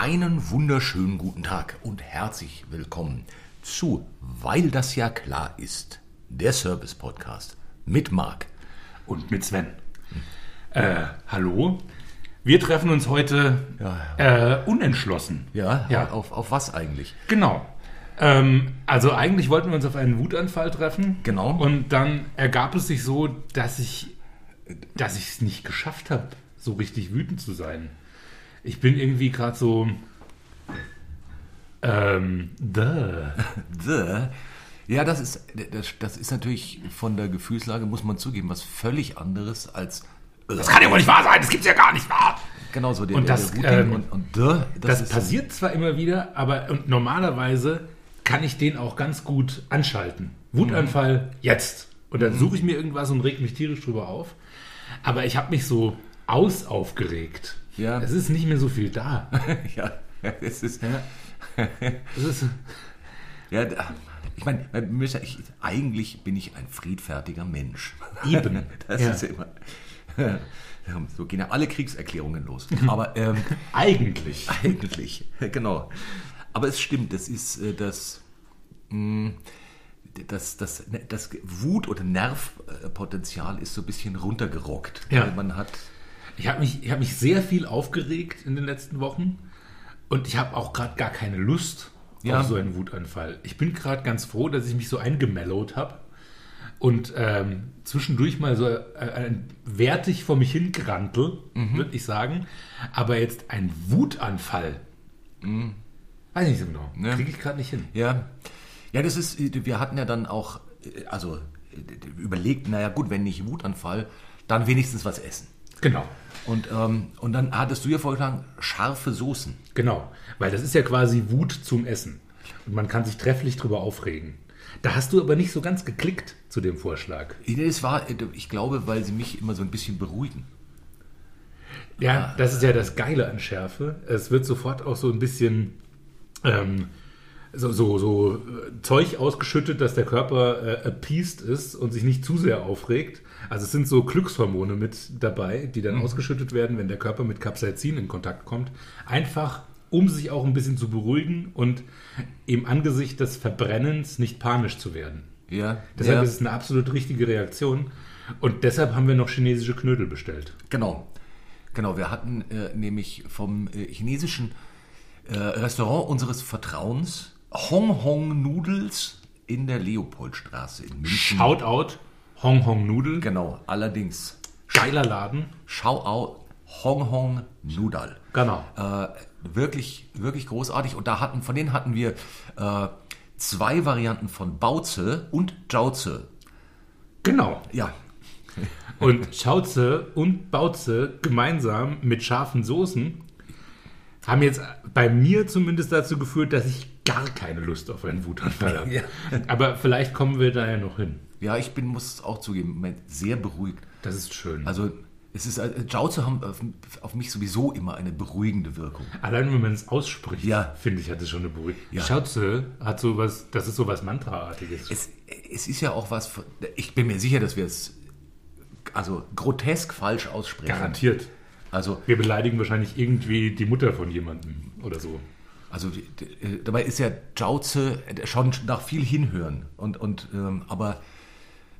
Einen wunderschönen guten Tag und herzlich willkommen zu Weil das ja klar ist, der Service Podcast mit Marc. Und mit Sven. Äh, hallo. Wir treffen uns heute Äh, unentschlossen. Ja, Ja. Auf, auf was eigentlich? Genau. Ähm, also eigentlich wollten wir uns auf einen Wutanfall treffen. Genau. Und dann ergab es sich so, dass ich dass ich es nicht geschafft habe, so richtig wütend zu sein. Ich bin irgendwie gerade so ähm, da. The. Ja, das ist, das, das ist natürlich von der Gefühlslage, muss man zugeben, was völlig anderes als. Das kann ja wohl nicht wahr sein, das gibt's ja gar nicht wahr. Genau so, der, Und das, der ähm, und, und the, Das, ist- passiert zwar immer wieder, aber und normalerweise kann ich den auch ganz gut anschalten. Wutanfall jetzt. Und dann suche ich mir irgendwas und reg mich tierisch drüber auf. Aber ich habe mich so ausaufgeregt. Ja. Es ist nicht mehr so viel da. Ja, es ist. Es ist, Ja, ich meine, ich, eigentlich bin ich ein friedfertiger Mensch. Eben. Das Ja. ist immer. So gehen ja alle Kriegserklärungen los. Aber ähm, eigentlich. eigentlich, genau. Aber es stimmt, das ist äh, das, mh, das, das, das Wut- oder Nervpotenzial ist so ein bisschen runtergerockt. Ja. Man hat. Ich habe mich, ich hab mich sehr viel aufgeregt in den letzten Wochen. Und ich habe auch gerade gar keine Lust Ja. auf so einen Wutanfall. Ich bin gerade ganz froh, dass ich mich so eingemellowt habe und ähm, zwischendurch mal so äh, wertig vor mich hingrantel, würde ich sagen. Aber jetzt ein Wutanfall, weiß ich nicht so genau, Ne. kriege ich gerade nicht hin. Ja, ja, das ist, wir hatten ja dann auch, äh, also äh, überlegt, naja gut, wenn nicht Wutanfall, dann wenigstens was essen. Genau, Und, ähm, und dann hattest du ja vorgeschlagen, scharfe Soßen. genau. Weil das ist ja quasi Wut zum Essen. Und man kann sich trefflich drüber aufregen. Da hast du aber nicht so ganz geklickt zu dem Vorschlag. Es war, ich glaube, weil sie mich immer so ein bisschen beruhigen. Ja, das ist ja das Geile an Schärfe. Es wird sofort auch so ein bisschen ähm, so, so, so äh, Zeug ausgeschüttet, dass der Körper äh, appeased ist und sich nicht zu sehr aufregt. Also es sind so Glückshormone mit dabei, die dann ausgeschüttet werden, wenn der Körper mit Capsaicin in Kontakt kommt. Einfach, um sich auch ein bisschen zu beruhigen und im Angesicht des Verbrennens nicht panisch zu werden. Ja, Deshalb ja, ist es eine absolut richtige Reaktion. Und deshalb haben wir noch chinesische Knödel bestellt. genau. Genau, wir hatten äh, nämlich vom äh, chinesischen äh, Restaurant unseres Vertrauens Hong Hong Noodles in der Leopoldstraße in München. Shoutout, Hong Hong Nudel. Genau, allerdings Geiler Laden. Schau out Hong Hong Noodle. Genau. Äh, wirklich, wirklich großartig. Und da hatten, von denen hatten wir äh, zwei Varianten von Bauze und Jauze. Genau. Ja, Und Schauze und Bauze gemeinsam mit scharfen Soßen haben jetzt bei mir zumindest dazu geführt, dass ich gar keine Lust auf einen Wutanfall habe. Ja. Aber vielleicht kommen wir da ja noch hin. Ja, ich bin, muss es auch zugeben, im Moment sehr beruhigt. Das ist schön. Also es ist, äh, Jauze haben auf, auf mich sowieso immer eine beruhigende Wirkung. Allein wenn man es ausspricht, Ja. finde ich, hat es schon eine Beruhigung. Ja. Schauze hat sowas, das ist sowas Mantraartiges. Es, es ist ja auch was, ich bin mir sicher, dass wir es also grotesk falsch aussprechen. Garantiert. Also Wir beleidigen wahrscheinlich irgendwie die Mutter von jemandem oder so. Also äh, dabei ist ja Jauze äh, schon nach viel hinhören. Und, und, ähm, aber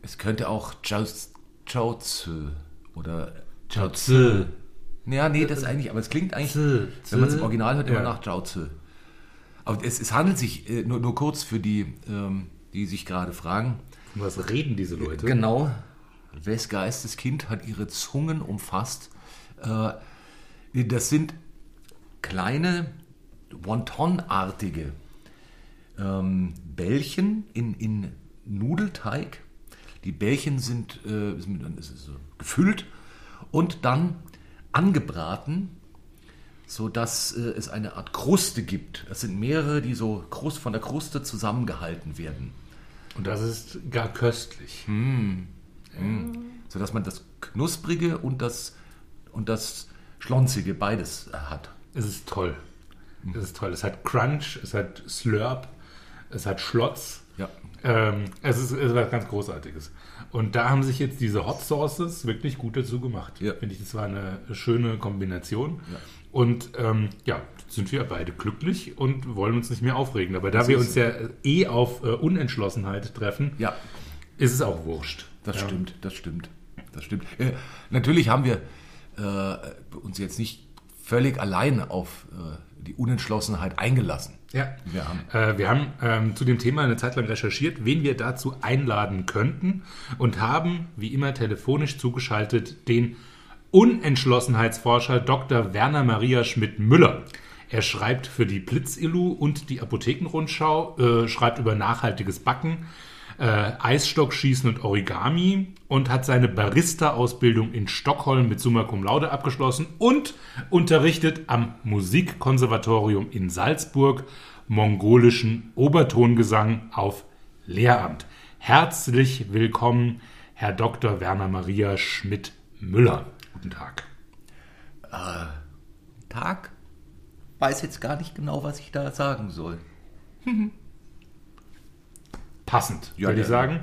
es könnte auch Jauz- Jauze oder Schauze. Ja, nee, das eigentlich, aber es klingt eigentlich, Z, wenn man es im Original hört, immer ja. nach Jauze. Aber es, es handelt sich, äh, nur, nur kurz für die, ähm, die sich gerade fragen, Von was reden diese Leute? Genau. Wes Geistes Kind hat ihre Zungen umfasst. Äh, das sind kleine Wonton-artige ähm, Bällchen in, in Nudelteig. Die Bällchen sind, äh, sind mit- ist so gefüllt und dann angebraten, sodass äh, es eine Art Kruste gibt. Es sind mehrere, die so Krust, von der Kruste zusammengehalten werden. Und das ist gar köstlich. sodass man das Knusprige und das, und das Schlonzige beides äh, hat. Es ist toll. Es ist toll. Es hat Crunch, es hat Slurp, es hat Schlotz. Ja. Ähm, es, ist, es ist was ganz Großartiges. Und da haben sich jetzt diese Hot Sauces wirklich gut dazu gemacht. Ja. Finde ich, das war eine schöne Kombination. Ja. Und ähm, ja, sind wir beide glücklich und wollen uns nicht mehr aufregen. Aber da Das wir uns ja äh, eh auf äh, Unentschlossenheit treffen, Ja, ist es auch wurscht. das ja. stimmt, das stimmt. Das stimmt. Äh, natürlich haben wir äh, uns jetzt nicht völlig allein auf äh, die Unentschlossenheit eingelassen. Ja. Wir haben Äh, wir haben ähm, zu dem Thema eine Zeit lang recherchiert, wen wir dazu einladen könnten und haben, wie immer telefonisch zugeschaltet, den Unentschlossenheitsforscher Dr. Werner Maria Schmidt-Müller. Er schreibt für die Blitzilu und die Apothekenrundschau, äh, schreibt über nachhaltiges Backen, äh, Eisstockschießen und Origami und hat seine Barista-Ausbildung in Stockholm mit Summa Cum Laude abgeschlossen und unterrichtet am Musikkonservatorium in Salzburg mongolischen Obertongesang auf Lehramt. Herzlich willkommen, Herr Dr. Werner Maria Schmidt-Müller. Guten Tag. Tag. Weiß jetzt gar nicht genau, was ich da sagen soll. Passend, Ja, würde ja. ich sagen.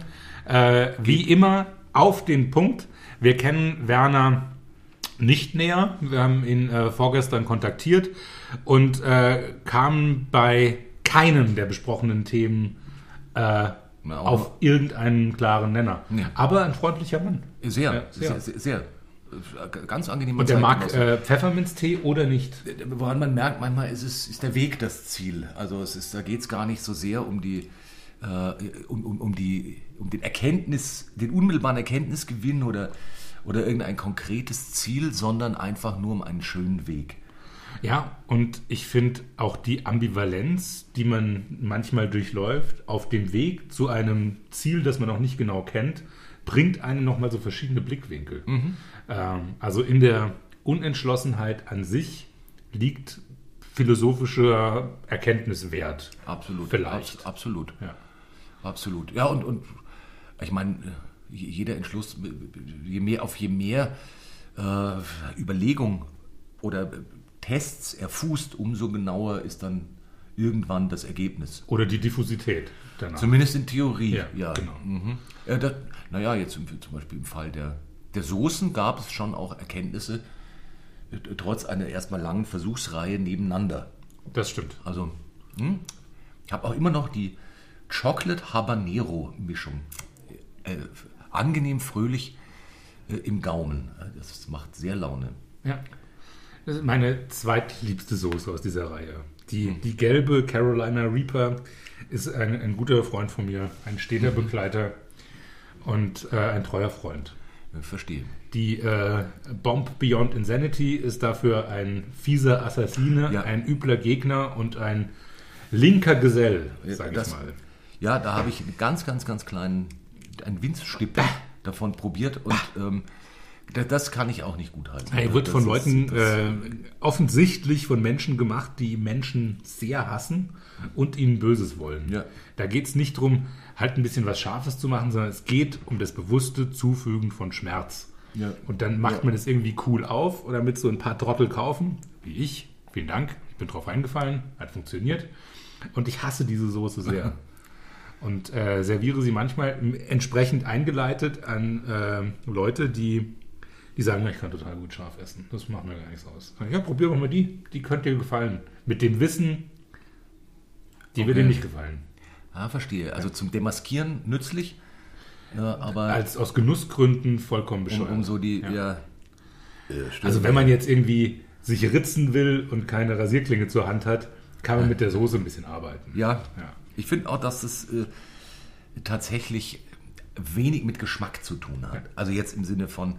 Äh, wie immer auf den Punkt. Wir kennen Werner nicht näher. Wir haben ihn äh, vorgestern kontaktiert und äh, kamen bei keinem der besprochenen Themen äh, auf irgendeinen klaren Nenner. Ja. Aber ein freundlicher Mann. Sehr, sehr, sehr. sehr. Äh, Ganz angenehm. Und der mag äh, Pfefferminztee oder nicht? woran man merkt, manchmal ist es ist der Weg das Ziel. Also es ist, da geht es gar nicht so sehr um die um, um, um die um den Erkenntnis, den unmittelbaren Erkenntnisgewinn oder oder irgendein konkretes Ziel, sondern einfach nur um einen schönen Weg. Ja, und ich finde auch die Ambivalenz, die man manchmal durchläuft, auf dem Weg zu einem Ziel, das man noch nicht genau kennt, bringt einen nochmal so verschiedene Blickwinkel. Ähm, also in der Unentschlossenheit an sich liegt philosophischer Erkenntniswert. Absolut. Vielleicht. Abs absolut. Ja. Absolut. Ja, und, und ich meine, jeder Entschluss, je mehr auf je mehr äh, Überlegung oder äh, Tests er fußt, umso genauer ist dann irgendwann das Ergebnis. Oder die Diffusität danach. Zumindest in Theorie, Ja, ja. genau. Mhm. ja das, naja, jetzt im, zum Beispiel im Fall der, der Soßen gab es schon auch Erkenntnisse, äh, trotz einer erstmal langen Versuchsreihe nebeneinander. das stimmt. Also, hm? ich habe auch immer noch die Chocolate Habanero Mischung. Äh, angenehm fröhlich äh, im Gaumen. Äh, Das macht sehr Laune. Ja. Das ist meine zweitliebste Soße aus dieser Reihe. Die, die gelbe Carolina Reaper ist ein, ein guter Freund von mir, ein steter Begleiter und äh, ein treuer Freund. Äh, Verstehe. Die äh, Bomb Beyond Insanity ist dafür ein fieser Assassine, Ja. ein übler Gegner und ein linker Gesell, sag ich das, mal. Ja, da habe ich einen ganz, ganz, ganz kleinen, ein Winzstippel davon probiert und ähm, das, das kann ich auch nicht gut halten. Er wird Das von ist- Leuten das- äh, offensichtlich von Menschen gemacht, die Menschen sehr hassen und ihnen Böses wollen. Ja. Da geht es nicht darum, halt ein bisschen was Scharfes zu machen, sondern es geht um das bewusste Zufügen von Schmerz. Ja. Und dann macht Ja. man das irgendwie cool auf oder mit so ein paar Trottel kaufen, wie ich. Vielen Dank, ich bin drauf eingefallen, hat funktioniert. Und ich hasse diese Soße sehr. Und äh, serviere sie manchmal entsprechend eingeleitet an äh, Leute, die, die sagen, "Ja, ich kann total gut scharf essen. Das macht mir gar nichts aus. Ja, probier doch mal die. Die könnte dir gefallen. Mit dem Wissen, die wird Okay. dir nicht gefallen. Ah, verstehe. Also zum Demaskieren nützlich, ja, aber Als aus Genussgründen vollkommen um, bescheuert. um so die, Ja. ja. Äh. Also wenn man jetzt irgendwie sich ritzen will und keine Rasierklinge zur Hand hat, kann man mit der Soße ein bisschen arbeiten. Ja, Ja. Ich finde auch, dass es äh, tatsächlich wenig mit Geschmack zu tun hat. Also jetzt im Sinne von,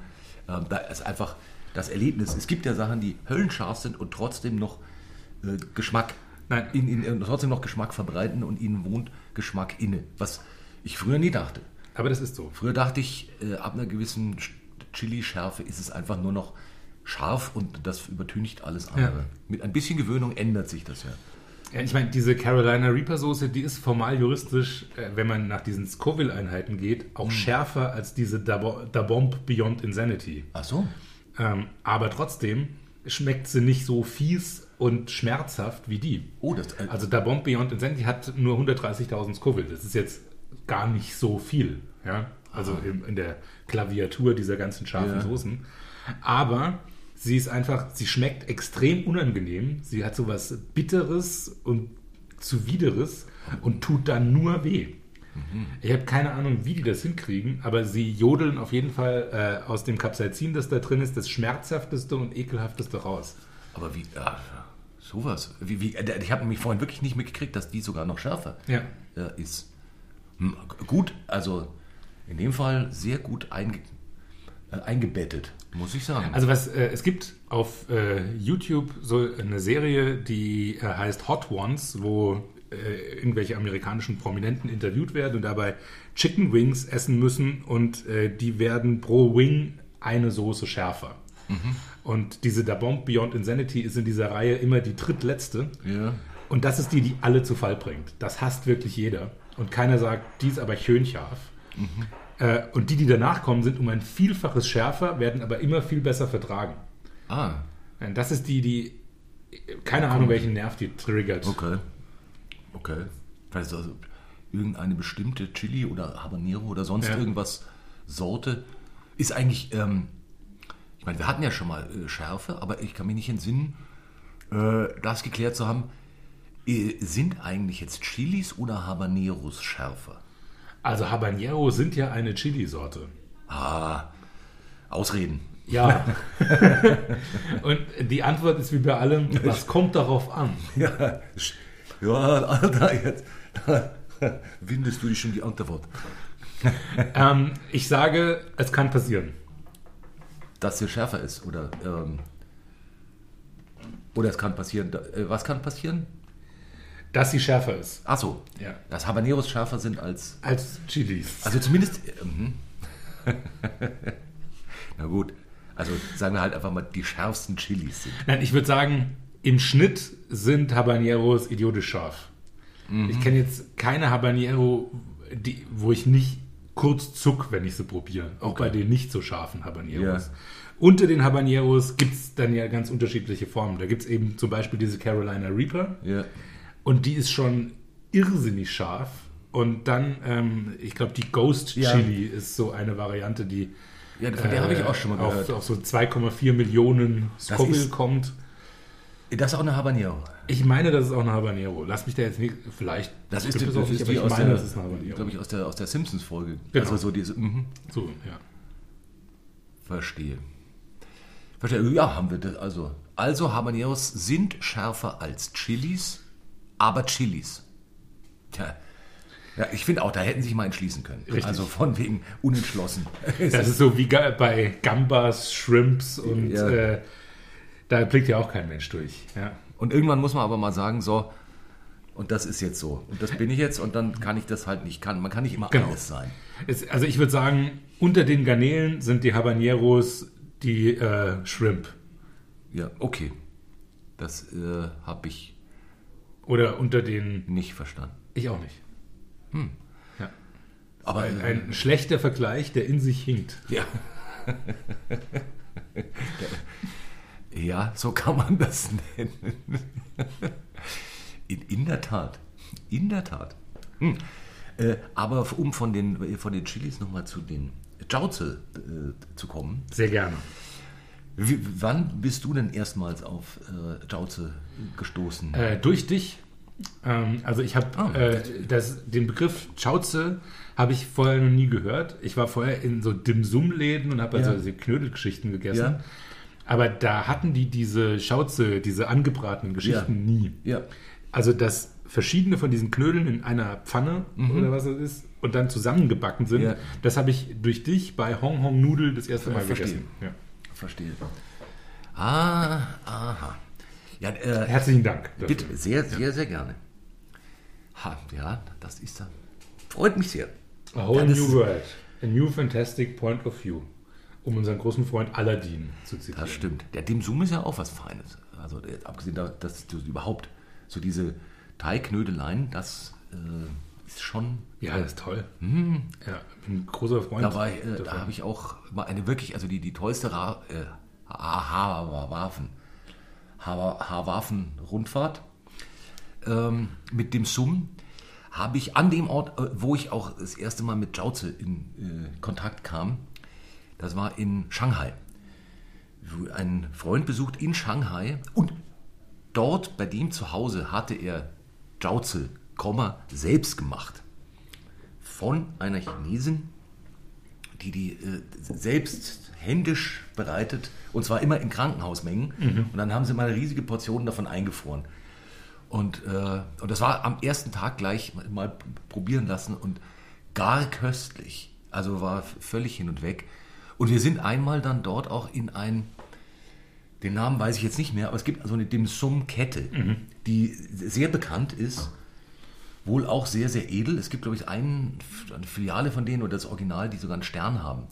äh, da ist einfach das Erlebnis. Es gibt ja Sachen, die höllenscharf sind und trotzdem noch äh, Geschmack, Nein. In, in, äh, trotzdem noch Geschmack verbreiten und ihnen wohnt Geschmack inne. Was ich früher nie dachte. Aber das ist so. Früher dachte ich, äh, ab einer gewissen Chili-Schärfe ist es einfach nur noch scharf und das übertüncht alles andere. Ja. Mit ein bisschen Gewöhnung ändert sich das ja. Ja, ich meine, diese Carolina Reaper Soße, die ist formal juristisch, äh, wenn man nach diesen Scoville-Einheiten geht, auch schärfer als diese Da, Bo- da Bomb Beyond Insanity. Ach so. Ähm, aber trotzdem schmeckt sie nicht so fies und schmerzhaft wie die. Oh, das, äh, Also Da Bomb Beyond Insanity hat nur 130.000 Scoville. Das ist jetzt gar nicht so viel. Ja? Also in, in der Klaviatur dieser ganzen scharfen Ja. Soßen. Aber sie ist einfach, sie schmeckt extrem unangenehm. Sie hat sowas Bitteres und Zuwideres und tut dann nur weh. Ich habe keine Ahnung, wie die das hinkriegen, aber sie jodeln auf jeden Fall äh, aus dem Capsaicin, das da drin ist, das schmerzhafteste und ekelhafteste raus. aber wie, ja, sowas. Wie, wie, äh, ich habe nämlich vorhin wirklich nicht mitgekriegt, dass die sogar noch schärfer Ja. äh, ist. Hm, gut, also in dem Fall sehr gut einge, äh, eingebettet, muss ich sagen. Also was äh, es gibt auf äh, YouTube so eine Serie, die äh, heißt Hot Ones, wo äh, irgendwelche amerikanischen Prominenten interviewt werden und dabei Chicken Wings essen müssen und äh, die werden pro Wing eine Soße schärfer. Und diese Da Bomb Beyond Insanity ist in dieser Reihe immer die drittletzte. ja. Und das ist die, die alle zu Fall bringt. Das hasst wirklich jeder. Und keiner sagt, die ist aber schön scharf. Äh, und die, die danach kommen, sind um ein Vielfaches schärfer, werden aber immer viel besser vertragen. Ah, Ja, Das ist die, die, keine Ahnung, welchen Nerv die triggert. okay. Okay. Vielleicht ist also irgendeine bestimmte Chili oder Habanero oder sonst Ja. irgendwas Sorte. Ist eigentlich, ähm, ich meine, wir hatten ja schon mal äh, Schärfe, aber ich kann mich nicht entsinnen, äh, das geklärt zu haben. Äh, sind eigentlich jetzt Chilis oder Habaneros schärfer? Also Habanero sind ja eine Chili-Sorte. Ah, Ausreden. Ja. Und die Antwort ist wie bei allem, was kommt darauf an? Ja, ja Alter, jetzt da windest du dich schon die Antwort. Ähm, ich sage, es kann passieren. Dass sie schärfer ist oder ähm, oder es kann passieren. Äh, was kann passieren? Dass sie schärfer ist. Ach so, Ja. dass Habaneros schärfer sind als Als Chilis. also zumindest. äh, mhm. Na gut, also sagen wir halt einfach mal die schärfsten Chilis sind. Nein, ich würde sagen, im Schnitt sind Habaneros idiotisch scharf. Ich kenne jetzt keine Habanero, die, wo ich nicht kurz zuck, wenn ich sie probiere. Auch Okay. bei den nicht so scharfen Habaneros. Ja. Unter den Habaneros gibt es dann ja ganz unterschiedliche Formen. Da gibt es eben zum Beispiel diese Carolina Reaper. Ja. Und die ist schon irrsinnig scharf. Und dann, ähm, ich glaube, die Ghost Ja. Chili ist so eine Variante, die Ja, von der habe ich auch schon mal auf, gehört. auf so 2,4 Millionen Scoville kommt. Das ist auch eine Habanero. Ich meine, das ist auch eine Habanero. Lass mich da jetzt nicht, vielleicht. Das ist, die, es auch das nicht, die aus meine, der, das ist eine Habanero. glaube ich, aus der, aus der Simpsons-Folge. Genau. Also so diese, mhm. So, ja. Verstehe. Verstehe. Ja, haben wir das. Also, also Habaneros sind schärfer als Chilis, aber Chilis. Tja. Ja, ich finde auch, da hätten sie sich mal entschließen können. Richtig. Also von wegen unentschlossen. Das ist so wie bei Gambas, Shrimps und Ja. äh, da blickt ja auch kein Mensch durch. Ja. Und irgendwann muss man aber mal sagen, so, und das ist jetzt so. Und das bin ich jetzt und dann kann ich das halt nicht. Kann, man kann nicht immer Genau. alles sein. Es, also ich würde sagen, unter den Garnelen sind die Habaneros die äh, Shrimp. Ja, okay. Das äh, habe ich Oder unter den. nicht verstanden. Ich auch nicht. Ja. Aber Ein, äh, ein schlechter Vergleich, der in sich hinkt. Ja. ja, so kann man das nennen. In, in der Tat. In der Tat. Hm. Äh, aber um von den, von den Chilis nochmal zu den Jauze äh, zu kommen. Sehr gerne. Wie, wann bist du denn erstmals auf äh, Jauze gestoßen? Äh, durch dich. Ähm, also ich habe Ah. äh, das- den Begriff Chauze habe ich vorher noch nie gehört. Ich war vorher in so Dim-Sum-Läden und habe also Ja. diese Knödelgeschichten gegessen. Ja. Aber da hatten die diese Chauze, diese angebratenen Geschichten nie. ja. Also dass verschiedene von diesen Knödeln in einer Pfanne oder was es ist und dann zusammengebacken sind, Mhm. Ja. das habe ich durch dich bei Hong Hong Nudel das erste Mal verstehe. gegessen. Verstehe. Ah, aha. Ja, äh, Herzlichen Dank. dafür. Bitte, sehr, sehr, sehr gerne. Ha, ja, das ist dann. Freut mich sehr. A whole das- new world. A new fantastic point of view. Um unseren großen Freund Aladdin zu zitieren. Das stimmt. Der Dim Sum ist ja auch was Feines. Also jetzt abgesehen davon, dass du überhaupt so diese Teigknödeleien, das äh, ist schon. Ja, das ist toll. Ja, bin ein großer Freund. Da, war ich, äh, da habe ich auch mal eine wirklich, also die, die tollste Ra äh, Aha-Waffen Haarwaffen-Rundfahrt ähm, mit dem Sum habe ich an dem Ort, äh, wo ich auch das erste Mal mit Jauze in äh, Kontakt kam, das war in Shanghai. Ein Freund besucht in Shanghai und dort bei dem zu Hause hatte er Jauze, selbst gemacht. Von einer Chinesin, die die äh, selbst händisch bereitet und zwar immer in Krankenhausmengen. Mhm. Und dann haben sie mal riesige Portionen davon eingefroren. Und, äh, und das war am ersten Tag gleich mal probieren lassen und gar köstlich. Also war völlig hin und weg. Und wir sind einmal dann dort auch in ein, den Namen weiß ich jetzt nicht mehr, aber es gibt so eine Dim Sum-Kette, mhm. die sehr bekannt ist, wohl auch sehr, sehr edel. Es gibt, glaube ich, einen, eine Filiale von denen oder das Original, die sogar einen Stern haben,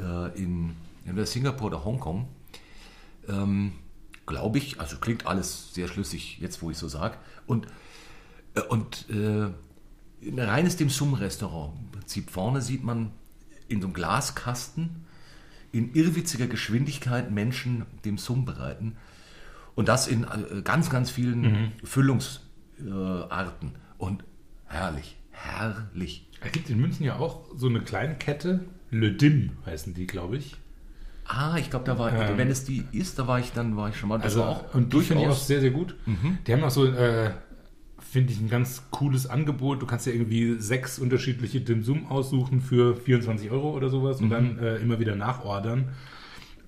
äh, in, in Singapur oder Hongkong. Ähm, glaube ich, also klingt alles sehr schlüssig, jetzt wo ich so sage. Und, äh, und äh, ein reines Dim Sum-Restaurant. Im Prinzip vorne sieht man in so einem Glaskasten in irrwitziger Geschwindigkeit Menschen dem Sum bereiten. Und das in äh, ganz, ganz vielen mhm. Füllungsarten. Und herrlich, herrlich. Es gibt in München ja auch so eine kleine Kette, Le Dim heißen die, glaube ich. Ah, ich glaube, da war, ähm, wenn es die ist, da war ich dann, war ich schon mal. Das also, war auch und die finde ich auch sehr, sehr gut. Mhm. Die haben auch so, äh, finde ich, ein ganz cooles Angebot. Du kannst ja irgendwie sechs unterschiedliche Dim Sum aussuchen für 24 Euro oder sowas mhm. und dann äh, immer wieder nachordern.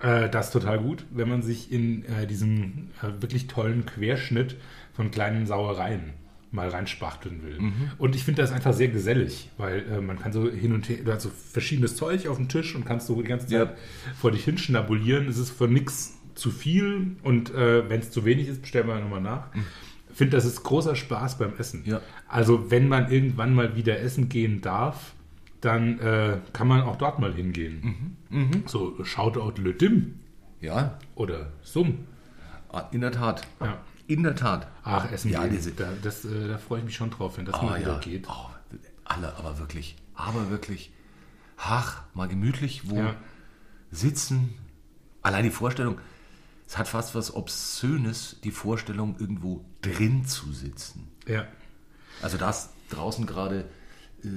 Äh, das ist total gut, wenn man sich in äh, diesem äh, wirklich tollen Querschnitt von kleinen Sauereien mal reinspachteln will. Mhm. Und ich finde das einfach sehr gesellig, weil äh, man kann so hin und her, du hast so verschiedenes Zeug auf dem Tisch und kannst so die ganze Zeit ja. vor dich hin schnabulieren. Es ist für nichts zu viel und äh, wenn es zu wenig ist, bestellen wir nochmal nach. Mhm. Ich finde, das ist großer Spaß beim Essen. Ja. Also wenn man irgendwann mal wieder essen gehen darf, dann äh, kann man auch dort mal hingehen. Mhm. Mhm. So Shoutout Le Dim. Ja. Oder Sum. Ah, in der Tat. Ja. In der Tat. Ach, Essen ja, diese, da, das, äh, da freue ich mich schon drauf, wenn das oh, mal wieder ja. geht. Oh, alle, aber wirklich, aber wirklich, ach, mal gemütlich wo ja. sitzen. Allein die Vorstellung, es hat fast was Obszönes, die Vorstellung, irgendwo drin zu sitzen. Ja. Also da ist draußen gerade äh,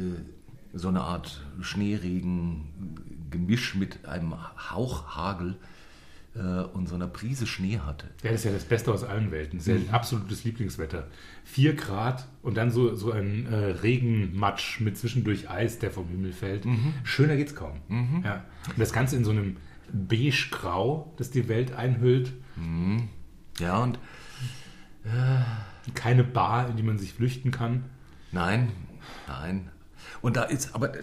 so eine Art Schneeregen, Gemisch mit einem Hauchhagel äh, und so einer Prise Schnee hatte. Ja, das ist ja das Beste aus allen Welten. Das ist ja ein mhm. absolutes Lieblingswetter. Vier Grad und dann so, so ein äh, Regenmatsch mit zwischendurch Eis, der vom Himmel fällt. Mhm. Schöner geht's kaum. Mhm. Ja. Und das Ganze in so einem beige-grau, das die Welt einhüllt. Mhm. Ja, und äh, keine Bar, in die man sich flüchten kann. Nein, nein. Und da ist, aber äh,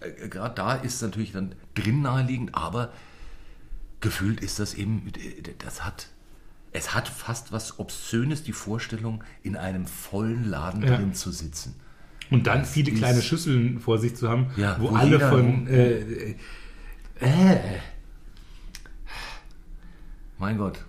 äh, gerade da ist natürlich dann drin naheliegend, aber gefühlt ist das eben, das hat, es hat fast was Obszönes, die Vorstellung, in einem vollen Laden ja. drin zu sitzen. Und dann das viele kleine Schüsseln vor sich zu haben, ja, wo, wo, alle von. Äh, äh, mein Gott.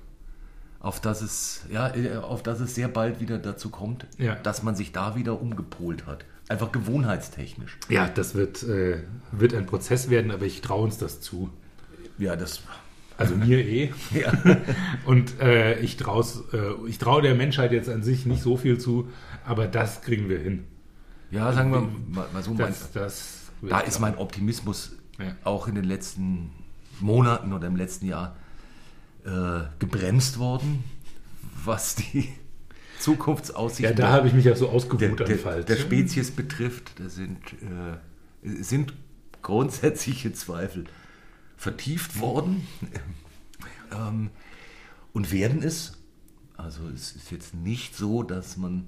Auf das es, ja, äh, auf das es sehr bald wieder dazu kommt, ja. dass man sich da wieder umgepolt hat. Einfach gewohnheitstechnisch. Ja, das wird, äh, wird ein Prozess werden, aber ich traue uns das zu. Ja, das also mir eh. Ja. Und äh, ich traue äh, trau der Menschheit jetzt an sich nicht so viel zu, aber das kriegen wir hin. Ja, sagen wir mal, mal so. Das, das da ist mein Optimismus ja. auch in den letzten Monaten oder im letzten Jahr äh, gebremst worden, was die Zukunftsaussichten ja, da habe ich mich ja so ausgeruht der, der, der Spezies betrifft. Da sind, äh, sind grundsätzliche Zweifel vertieft worden ähm, und werden es. Also es ist jetzt nicht so, dass man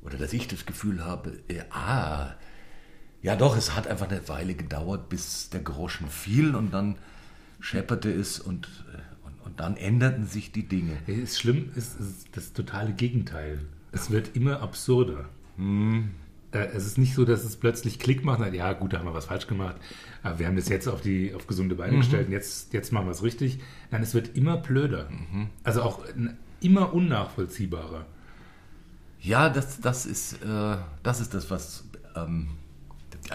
oder dass ich das Gefühl habe, äh, ah, ja doch, es hat einfach eine Weile gedauert, bis der Groschen fiel und dann schepperte es und, äh, und, und dann änderten sich die Dinge. Es ist schlimm, es ist das totale Gegenteil. Es wird immer absurder. Hm. Äh, es ist nicht so, dass es plötzlich Klick macht, ja gut, da haben wir was falsch gemacht, aber wir haben das jetzt auf die auf gesunde Beine mhm. gestellt und jetzt, jetzt machen wir es richtig. Nein, es wird immer blöder. Mhm. Also auch immer unnachvollziehbarer. Ja, das, das, ist, äh, das ist das, was ähm,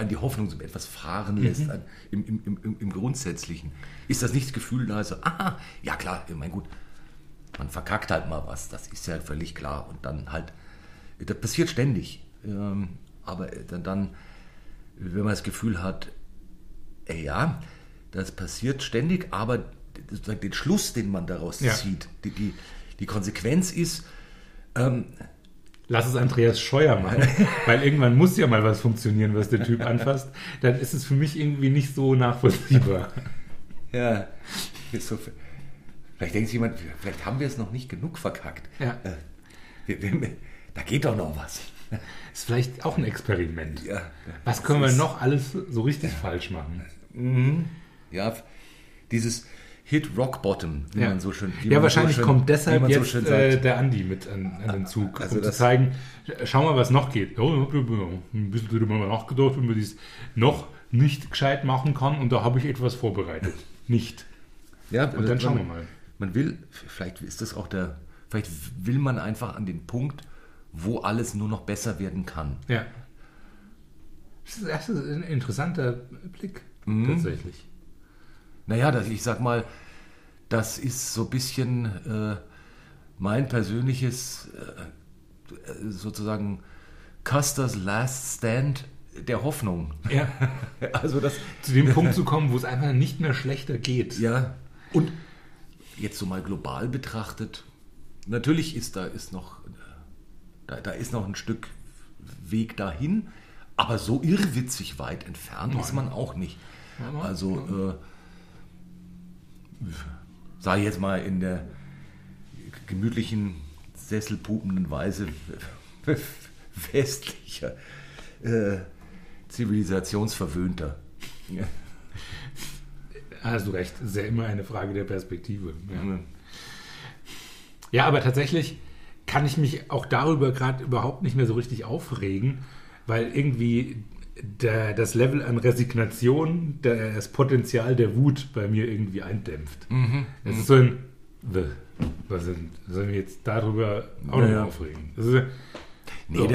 die Hoffnung so etwas fahren lässt mhm. an, im, im, im, im, Grundsätzlichen. Ist das nicht das Gefühl da, so, ah, ja klar, ich mein gut, man verkackt halt mal was, das ist ja völlig klar. Und dann halt, das passiert ständig. Ähm, aber dann, dann, wenn man das Gefühl hat, ey, ja, das passiert ständig, aber den Schluss, den man daraus Ja. zieht, die, die, die Konsequenz ist, ähm, Lass es Andreas Scheuer machen, weil irgendwann muss ja mal was funktionieren, was der Typ anfasst. Dann ist es für mich irgendwie nicht so nachvollziehbar. ja, ist so, vielleicht denkt sich jemand, vielleicht haben wir es noch nicht genug verkackt. Ja. Äh, da geht doch noch was. Ist vielleicht auch ein Experiment. Ja, Was können wir noch alles so richtig falsch machen? Ja, dieses Hit Rock Bottom, wie man so schön. ja, wahrscheinlich so schön, kommt deshalb so jetzt sagt. äh, der Andi mit an, an den Zug, Also um zu zeigen, schau mal, was noch geht. Oh, ein bisschen drüber mal nachgedacht, wie man das noch nicht gescheit machen kann und da habe ich etwas vorbereitet. Nicht. ja, Und dann schauen wir mal. Man will, vielleicht ist das auch der, vielleicht will man einfach an den Punkt, wo alles nur noch besser werden kann. Ja. Das ist, ein interessanter Blick, Mhm. tatsächlich. Naja, das, ich sag mal, das ist so ein bisschen äh, mein persönliches, äh, äh, sozusagen, Custers Last Stand der Hoffnung. Ja. Also das, Zu dem Punkt zu kommen, wo es einfach nicht mehr schlechter geht. Ja, und jetzt so mal global betrachtet, natürlich ist da ist noch, da, da ist noch ein Stück Weg dahin, aber so irrwitzig weit entfernt ist man auch nicht. nein. Also, äh, sei jetzt mal in der gemütlichen, sesselpupenden Weise westlicher, äh, zivilisationsverwöhnter. Ja. Hast du recht, ist ja immer eine Frage der Perspektive. Ja, ja aber tatsächlich kann ich mich auch darüber gerade überhaupt nicht mehr so richtig aufregen, weil irgendwie der, das Level an Resignation, der, das Potenzial der Wut bei mir irgendwie eindämpft. Es ist so ein, "Bäh, was sind, sollen wir jetzt darüber auch Ja, noch aufregen? Das ist, Nee, So.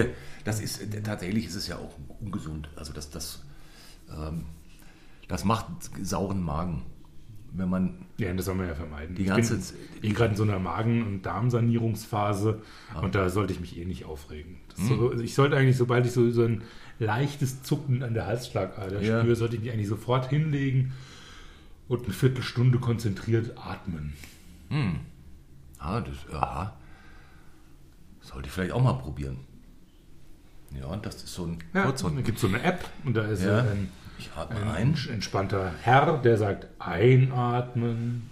das ist tatsächlich ist es ja auch ungesund. Also das, das, ähm, das macht sauren Magen, wenn man Ja, das soll man ja vermeiden. Die ich ganze bin, Z- bin gerade in so einer Magen- und Darmsanierungsphase Ah. und da sollte ich mich eh nicht aufregen. Hm. so, also ich sollte eigentlich, sobald ich so, so ein leichtes Zucken an der Halsschlagader Ja. spüre, sollte ich mich eigentlich sofort hinlegen und eine Viertelstunde konzentriert atmen. ah, das, ja, sollte ich vielleicht auch mal probieren. Ja, und das ist so ein Ja, kurz und dann gibt es so eine App und da ist Ja. ein, Ich atme ein ein. entspannter Herr, der sagt einatmen,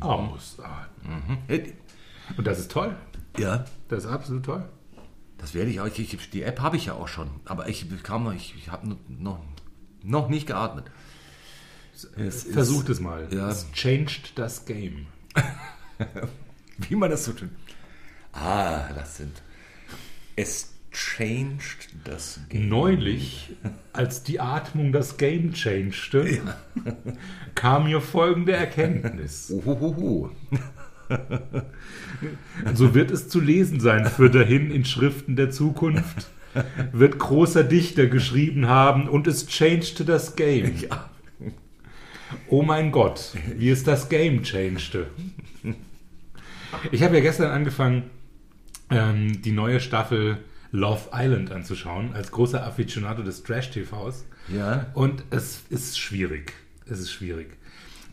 ausatmen. Äh, Und das ist toll. Ja, Das ist absolut toll. das werde ich auch. Ich, die App habe ich ja auch schon, aber ich bekam noch, ich, ich habe noch, noch nicht geatmet. Es ist- Versucht es mal. ja. Es changed das Game. Wie man das so schön. Ah, das sind. Es changed das Game. Neulich, als die Atmung das Game changete, kam mir folgende Erkenntnis. Uhuhuhu. So wird es zu lesen sein für dahin in Schriften der Zukunft. Wird großer Dichter geschrieben haben und es changete das Game. Ja. Oh mein Gott, wie es das Game changete. Ich habe ja gestern angefangen, ähm, die neue Staffel Love Island anzuschauen, als großer Afficionado des Trash-TVs. Ja. Und es ist schwierig. Es ist schwierig.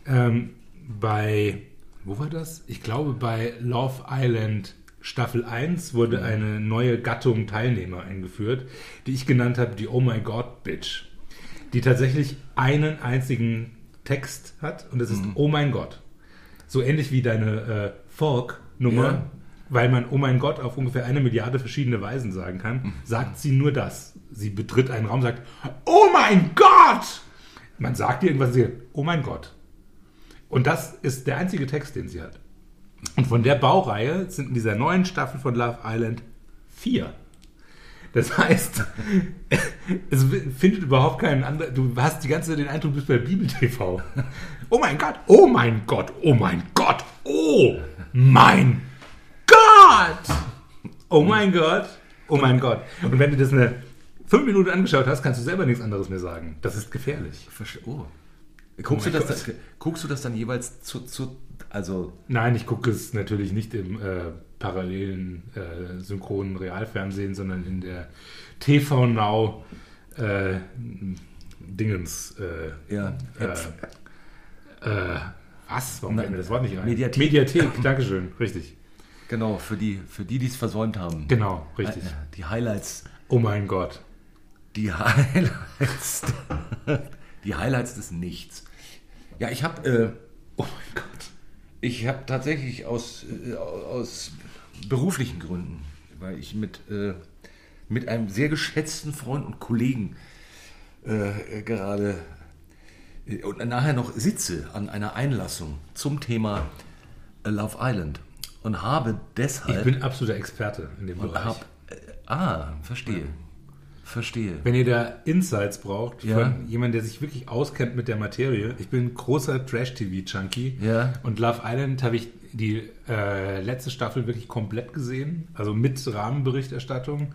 Ähm, bei, wo war das? Ich glaube, bei Love Island Staffel 1 wurde eine neue Gattung Teilnehmer eingeführt, die ich genannt habe, die Oh My God Bitch. Die tatsächlich einen einzigen Text hat und es ist Oh mein Gott. So ähnlich wie deine äh, Folk-Nummer, Ja. Weil man Oh mein Gott auf ungefähr eine Milliarde verschiedene Weisen sagen kann, sagt sie nur das. Sie betritt einen Raum, sagt Oh mein Gott! Man sagt ihr irgendwas, sie Oh mein Gott. Und das ist der einzige Text, den sie hat. Und von der Baureihe sind in dieser neuen Staffel von Love Island vier. Das heißt, es findet überhaupt keinen anderen. Du hast die ganze Zeit den Eindruck, du bist bei Bibel TV. Oh mein Gott, oh mein Gott, oh mein Gott, oh mein Gott! Oh mein Gott, oh mein Gott. Und wenn du das eine fünf Minuten angeschaut hast, kannst du selber nichts anderes mehr sagen. Das ist gefährlich. Verste- Oh. Guckst, Oh du das, dann, guckst du das dann jeweils zu, zu, Also, Nein, ich gucke es natürlich nicht im äh, parallelen äh, synchronen Realfernsehen, sondern in der TV Now äh, Dingens. Äh, ja. äh, äh, was? Warum fällt mir das Wort nicht ein? Mediathek. Mediathek, Dankeschön, richtig. Genau, für die, für die, die es versäumt haben. Genau, richtig. Äh, Die Highlights. Oh mein Gott. Die Highlights. die Highlights des Nichts. Ja, ich habe. Äh, oh mein Gott. Ich habe tatsächlich aus, äh, aus beruflichen Gründen, weil ich mit, äh, mit einem sehr geschätzten Freund und Kollegen äh, gerade äh, und nachher noch sitze an einer Einlassung zum Thema Love Island und habe deshalb. Ich bin absoluter Experte in dem Bereich. hab, äh, ah, verstehe. Verstehe. Wenn ihr da Insights braucht Ja. von jemandem, der sich wirklich auskennt mit der Materie, ich bin ein großer Trash-TV-Junkie Ja. und Love Island habe ich die äh, letzte Staffel wirklich komplett gesehen, also mit Rahmenberichterstattung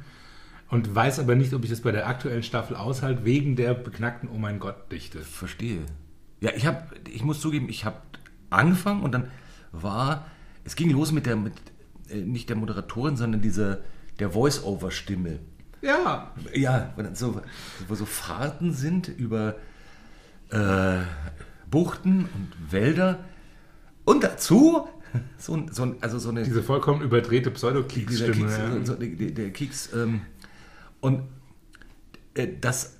und weiß aber nicht, ob ich das bei der aktuellen Staffel aushalte, wegen der beknackten Oh mein Gott-Dichte. Verstehe. Ja, ich habe, ich muss zugeben, ich habe angefangen und dann war, es ging los mit der, mit, äh, nicht der Moderatorin, sondern dieser, der Voice-Over-Stimme. Ja, Ja, so, wo so Fahrten sind über äh, Buchten und Wälder und dazu so, ein- so, ein- also so eine diese vollkommen überdrehte dieser Pseudo-Kieks-Stimme. Keks, ja. so, der, der Keks. Ähm, und äh, das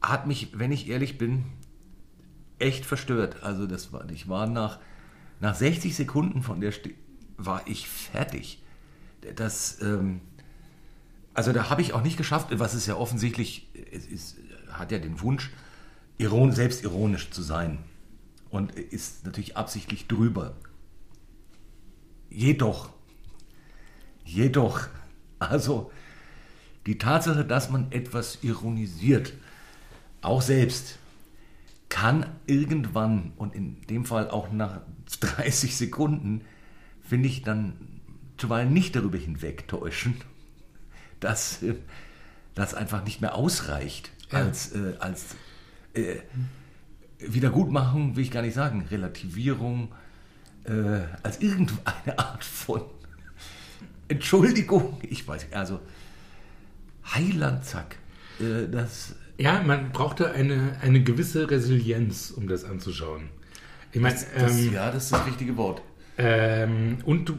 hat mich, wenn ich ehrlich bin, echt verstört. Also das war, ich war nach, nach 60 Sekunden von der Sti war ich fertig. Das, ähm, also da habe ich auch nicht geschafft, was ist ja offensichtlich, es ist, hat ja den Wunsch, iron, selbstironisch zu sein. Und ist natürlich absichtlich drüber. Jedoch, jedoch, also die Tatsache, dass man etwas ironisiert, auch selbst, kann irgendwann und in dem Fall auch nach 30 Sekunden, finde ich, dann zuweilen nicht darüber hinwegtäuschen, dass äh, das einfach nicht mehr ausreicht Ja. als, äh, als äh, Wiedergutmachung, will ich gar nicht sagen, Relativierung, äh, als irgendeine Art von Entschuldigung. Ich weiß nicht, also Heiland, zack. Äh, das, Ja, man brauchte eine, eine gewisse Resilienz, um das anzuschauen. Ich meine, das, ähm, ja, das ist das richtige Wort. ähm, und du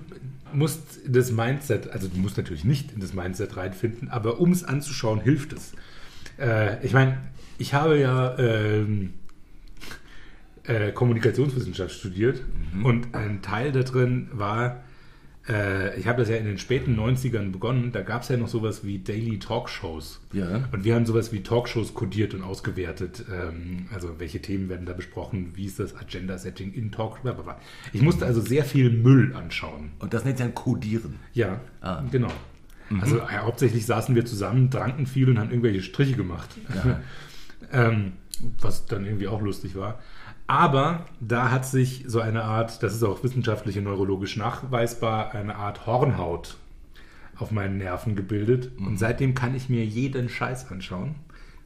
musst das Mindset, also du musst natürlich nicht in das Mindset reinfinden, aber um es anzuschauen, hilft es. Äh, ich meine, ich habe ja ähm, äh, Kommunikationswissenschaft studiert und ein Teil da drin war, äh, ich habe das ja in den späten 90ern begonnen, da gab es ja noch sowas wie Daily Talkshows. Ja. Und wir haben sowas wie Talkshows kodiert und ausgewertet. Ähm, also welche Themen werden da besprochen, wie ist das Agenda-Setting in Talkshows. Ich musste also sehr viel Müll anschauen. Und das nennt sich dann Codieren. Ja, Ah. genau. Also äh, hauptsächlich saßen wir zusammen, tranken viel und haben irgendwelche Striche gemacht. ähm, was dann irgendwie auch lustig war. Aber da hat sich so eine Art, das ist auch wissenschaftlich und neurologisch nachweisbar, eine Art Hornhaut auf meinen Nerven gebildet. Und seitdem kann ich mir jeden Scheiß anschauen.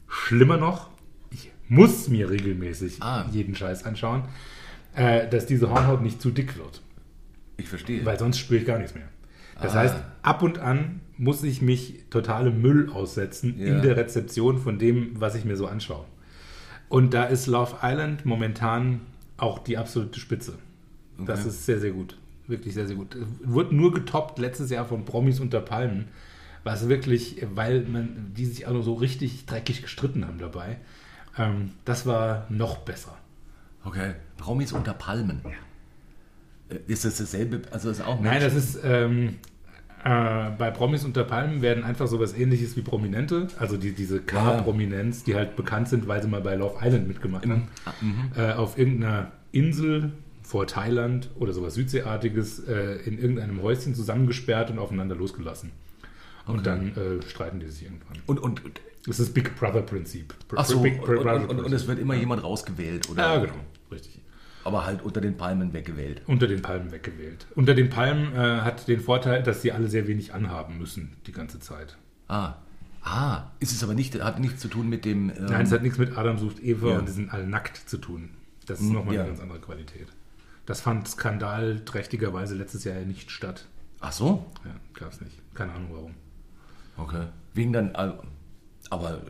Schlimmer noch, ich muss mir regelmäßig Ah. jeden Scheiß anschauen, äh, dass diese Hornhaut nicht zu dick wird. Ich verstehe. Weil sonst spüre ich gar nichts mehr. Das Ah. heißt, ab und an muss ich mich totale Müll aussetzen Ja. in der Rezeption von dem, was ich mir so anschaue. Und da ist Love Island momentan auch die absolute Spitze. Das Okay. ist sehr, sehr gut. Wirklich sehr, sehr gut. Wurde nur getoppt letztes Jahr von Promis unter Palmen. Was wirklich, weil man, die sich auch so richtig dreckig gestritten haben dabei. Ähm, das war noch besser. Okay. Promis unter Palmen. Äh, Ist das dasselbe? Also ist auch Nein, Menschen- das ist ähm, äh, bei Promis unter Palmen werden einfach sowas ähnliches wie Prominente, also die, diese K-Prominenz, die halt bekannt sind, weil sie mal bei Love Island mitgemacht haben, äh, auf irgendeiner Insel vor Thailand oder sowas Südseeartiges äh, in irgendeinem Häuschen zusammengesperrt und aufeinander losgelassen. Und dann äh, streiten die sich irgendwann. Und, und, und, Das ist das Big Brother-Prinzip. ach so, Big Brother und, und, und es Prinzip. wird immer jemand rausgewählt, oder? Ja, genau, richtig. Aber halt unter den Palmen weggewählt. Unter den Palmen weggewählt. Unter den Palmen äh, hat den Vorteil, dass sie alle sehr wenig anhaben müssen die ganze Zeit. Ah. Ah, ist es aber nicht, hat nichts zu tun mit dem. Ähm, Nein, es hat nichts mit Adam sucht Eva Ja. und die sind alle nackt zu tun. Das ist nochmal ja. eine ganz andere Qualität. Das fand skandalträchtigerweise letztes Jahr ja nicht statt. Ach so? Ja, gab es nicht. Keine Ahnung warum. Okay. Wegen dann, aber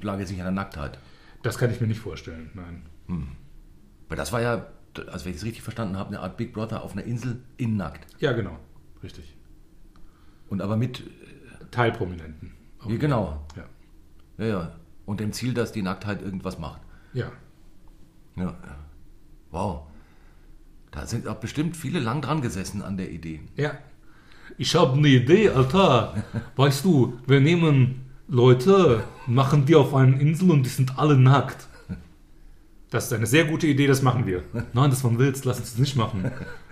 lag jetzt nicht an der Nacktheit. Das kann ich mir nicht vorstellen, nein. Weil das war ja, also wenn ich es richtig verstanden habe, eine Art Big Brother auf einer Insel in nackt. Ja, genau. Richtig. Und aber mit, Teilprominenten. ja, genau, Ja. ja, ja. Und dem Ziel, dass die Nacktheit irgendwas macht. Ja. Ja. Wow. Da sind auch bestimmt viele lang dran gesessen an der Idee. Ja. Ich habe eine Idee, Alter. Weißt du, wir nehmen Leute, machen die auf eine Insel und die sind alle nackt. Das ist eine sehr gute Idee, das machen wir. Nein, das ein Witz, lass uns das nicht machen.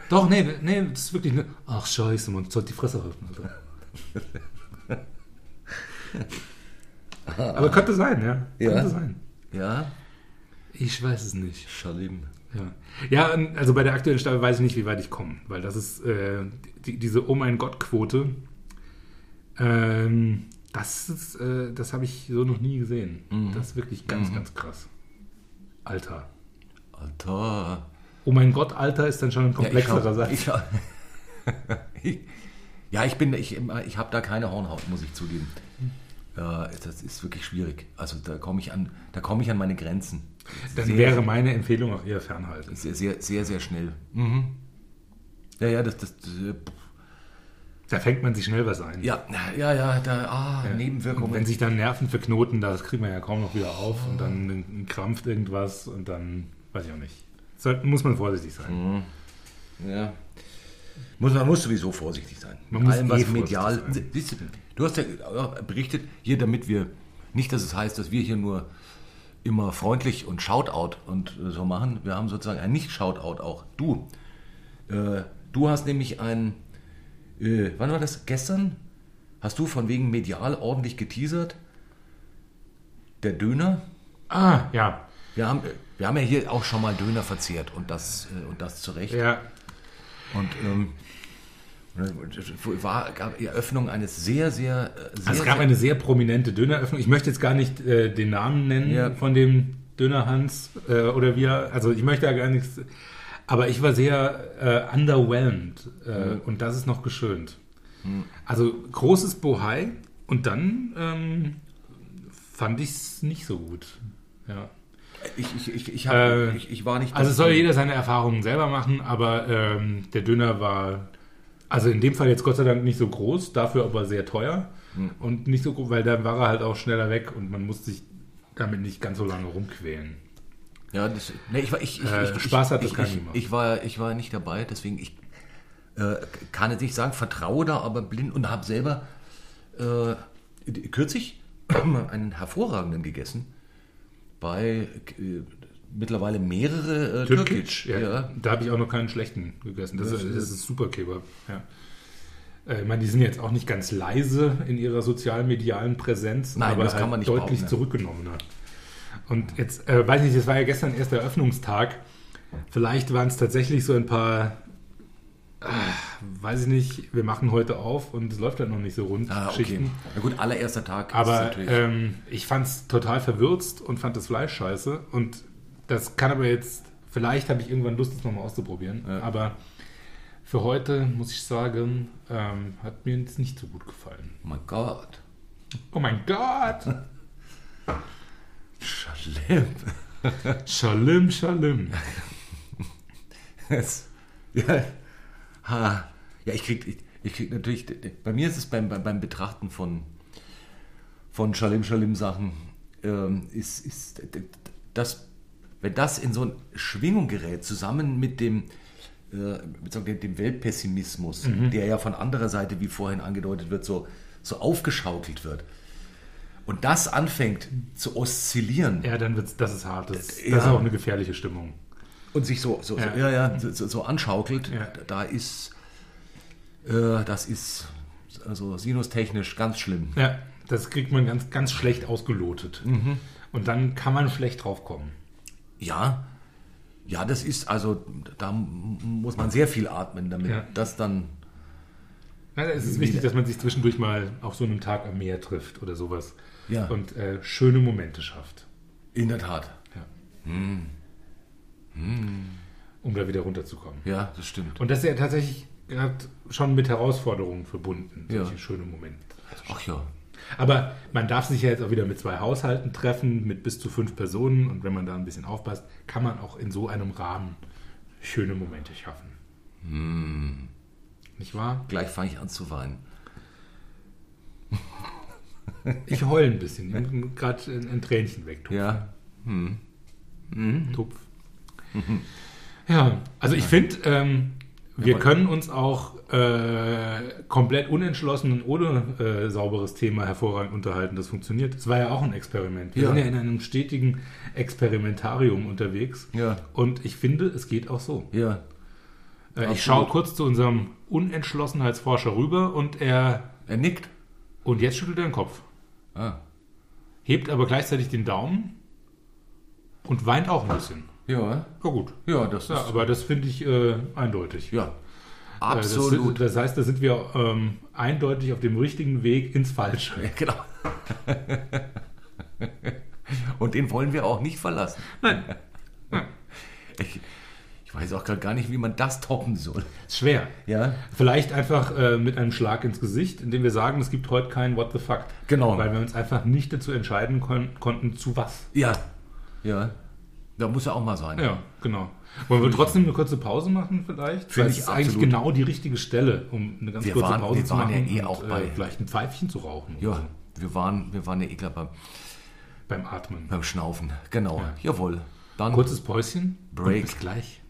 Doch, nee, nee, das ist wirklich. Ne Ach, scheiße, man sollte die Fresse halten, Alter. Aber könnte sein, ja. Ja. Könnte sein. Ja, Ich weiß es nicht. Schalim. Ja. ja, und also bei der aktuellen Staffel weiß ich nicht, wie weit ich komme, weil das ist äh, die, diese Oh mein Gott-Quote. Ähm, das ist, äh, das habe ich so noch nie gesehen. Das ist wirklich ganz, ganz krass. Alter. Alter. Oh mein Gott, Alter ist dann schon ein komplexerer Satz. Ich, ich, ja, ich bin, ich, ich habe da keine Hornhaut, muss ich zugeben. Ja, das ist wirklich schwierig. Also da komme ich an, da komme ich an meine Grenzen. Dann sehr, wäre meine Empfehlung auch eher fernhalten. sehr, sehr, sehr, sehr schnell. Mhm. Ja, ja, das, das, das äh, Da fängt man sich schnell was ein. ja, ja, ja, da, ah, Und Nebenwirkungen. wenn sich dann Nerven verknoten, das kriegt man ja kaum noch wieder auf und dann krampft irgendwas und dann, weiß ich auch nicht. Soll, muss man vorsichtig sein. Ja. Muss, man muss sowieso vorsichtig sein. Man muss Allem, eh was medial. sein. Siehst du, du hast ja auch berichtet, hier, damit wir, nicht, dass es heißt, dass wir hier nur immer freundlich und Shoutout und äh, so machen. Wir haben sozusagen ein Nicht-Shoutout auch. Du. Äh, du hast nämlich ein, äh, wann war das? Gestern? Hast du von wegen medial ordentlich geteasert? Der Döner? Ah, ja. Wir haben, wir haben ja hier auch schon mal Döner verzehrt und das, äh, und das zu Recht. Ja, Und ähm, es war, gab die Eröffnung eines sehr, sehr, äh, sehr, Also es gab sehr eine sehr prominente Döneröffnung. Ich möchte jetzt gar nicht äh, den Namen nennen Ja. von dem Döner Hans äh, oder wie er, also ich möchte da gar nichts, aber ich war sehr äh, underwhelmed äh, und das ist noch geschönt. Also großes Bohai und dann ähm, fand ich es nicht so gut. Ja. ich, ich, ich, ich, hab, Äh, ich, ich war nicht. Also es soll jeder seine Erfahrungen selber machen, aber ähm, der Döner war, also in dem Fall jetzt Gott sei Dank nicht so groß, dafür aber sehr teuer und nicht so groß, weil da war er halt auch schneller weg und man musste sich damit nicht ganz so lange rumquälen. Ja, das, nee, ich war, ich, ich, Äh, ich, Spaß hat das keiner gemacht. ich, war, ich war nicht dabei, deswegen ich äh, kann jetzt nicht sagen, vertraue da aber blind und habe selber äh, kürzlich einen hervorragenden gegessen bei äh, mittlerweile mehrere äh, Türkic. ja. Ja. Da habe ich auch noch keinen schlechten gegessen. Das, Das ist, das ist- super Kebab. Ja. Äh, Ich meine, die sind jetzt auch nicht ganz leise in ihrer sozialmedialen Präsenz, Nein, aber das kann halt man nicht deutlich behaupten, ja. Und jetzt, äh, weiß nicht, das war ja gestern erst der Eröffnungstag. Vielleicht waren es tatsächlich so ein paar, äh, weiß ich nicht, wir machen heute auf und es läuft halt noch nicht so rund. Ah, okay. Geschichten. Na gut, allererster Tag Aber natürlich. ähm, ich fand es total verwürzt und fand das Fleisch scheiße. Und das kann aber jetzt, vielleicht habe ich irgendwann Lust, das nochmal auszuprobieren. Ja. Aber für heute, muss ich sagen, ähm, hat mir jetzt nicht so gut gefallen. oh mein Gott. Oh mein Gott! Schlimm. Schalim, Schalim. Es- ja, ha, ja, ich krieg, ich, ich krieg natürlich, bei mir ist es beim, beim, Betrachten von, von Shalim Shalim Sachen, ähm, ist, ist das, wenn das in so eine Schwingung gerät, zusammen mit dem, äh, dem Weltpessimismus, der ja von anderer Seite, wie vorhin angedeutet wird, so, so aufgeschaukelt wird. Und das anfängt zu oszillieren. Ja, dann wird's, das ist hart. Das, das Ja. ist auch eine gefährliche Stimmung. und sich so, so, Ja. so, ja, ja, so, so- anschaukelt, Ja. da ist, äh, das ist also sinustechnisch ganz schlimm. Ja, das kriegt man ganz, ganz schlecht ausgelotet. Und dann kann man schlecht draufkommen. Ja, ja, das ist, also da muss man sehr viel atmen, damit Ja. das dann, Ja, es ist wichtig, dass man sich zwischendurch mal auf so einem Tag am Meer trifft oder sowas. Ja. Und äh, schöne Momente schafft. in der Tat. Ja. um da wieder runterzukommen. Ja, das stimmt. Und das ist ja tatsächlich gerade schon mit Herausforderungen verbunden, Ja. solche schöne Momente. Ach ja. Aber man darf sich ja jetzt auch wieder mit zwei Haushalten treffen, mit bis zu fünf Personen. Und wenn man da ein bisschen aufpasst, kann man auch in so einem Rahmen schöne Momente schaffen. Hm. Nicht wahr? Gleich fange ich an zu weinen. Ich heule ein bisschen. Gerade ein, ein Tränchen weg. Ja. Tupf. Ja, also ich finde, ähm, wir aber- können uns auch äh, komplett unentschlossen und ohne äh, sauberes Thema hervorragend unterhalten. Das funktioniert. Es war ja auch ein Experiment. Wir Ja. sind ja in einem stetigen Experimentarium unterwegs. Ja. Und ich finde, es geht auch so. Ja. Äh, ich schaue kurz zu unserem Unentschlossenheitsforscher rüber und er. Er nickt. Und jetzt schüttelt er den Kopf. Ah. Hebt aber gleichzeitig den Daumen und weint auch ein bisschen. Ja. Ja, gut. Ja, das ist. Ja, aber das finde ich äh, eindeutig. ja. Äh, Absolut. Das, das heißt, da sind wir ähm, eindeutig auf dem richtigen Weg ins Falsche. Ja, genau. Und den wollen wir auch nicht verlassen. Nein. Ich weiß auch gerade gar nicht, wie man das toppen soll. Ist schwer. Ja. Vielleicht einfach äh, mit einem Schlag ins Gesicht, indem wir sagen, es gibt heute kein What the fuck. Genau. Weil wir uns einfach nicht dazu entscheiden kon konnten, zu was. Ja. Ja. Da muss ja auch mal sein. Ja, genau. Wollen wir trotzdem eine kurze Pause machen vielleicht? Finde ich es ist eigentlich absolut. genau die richtige Stelle, um eine ganz Wir kurze waren- Pause wir zu waren ja machen eh und auch äh, bei- vielleicht ein Pfeifchen zu rauchen. Ja, so. wir waren, wir waren ja eh klar beim, Beim Atmen. beim Schnaufen. Genau. Ja. Jawohl. Dann Kurzes Päuschen. Break. Und bis gleich.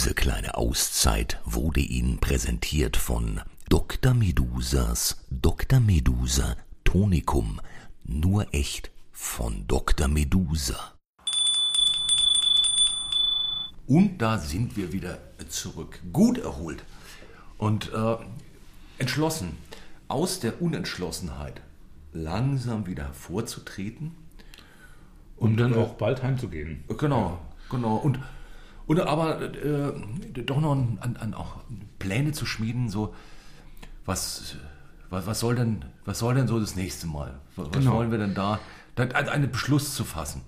Diese kleine Auszeit wurde Ihnen präsentiert von Dr. Medusas Dr. Medusa Tonikum. Nur echt von Dr. Medusa. Und da sind wir wieder zurück. Gut erholt. Und äh, entschlossen, aus der Unentschlossenheit langsam wieder hervorzutreten. Um dann auch bald heimzugehen. Genau, genau. Und, und aber äh, doch noch an, an, auch Pläne zu schmieden, so was, was, was, soll denn, was soll denn so das nächste Mal? Was Genau. wollen wir denn da? da einen Beschluss zu fassen.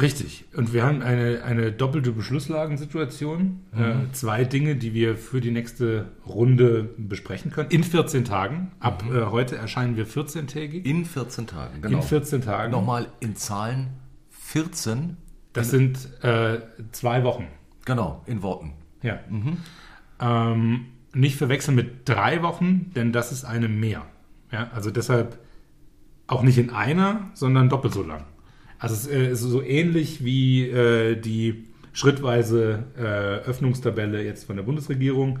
Richtig. Und wir haben eine, eine doppelte Beschlusslagensituation. Äh, zwei Dinge, die wir für die nächste Runde besprechen können. In 14 Tagen. Ab äh, heute erscheinen wir 14-tägig. In 14 Tagen, genau. In 14 Tagen. Nochmal in Zahlen 14, Das sind äh, zwei Wochen. Genau, in Worten. Ja. Ähm, nicht verwechseln mit drei Wochen, denn das ist eine mehr. Ja, also deshalb auch nicht in einer, sondern doppelt so lang. Also es äh, ist so ähnlich wie äh, die schrittweise äh, Öffnungstabelle jetzt von der Bundesregierung.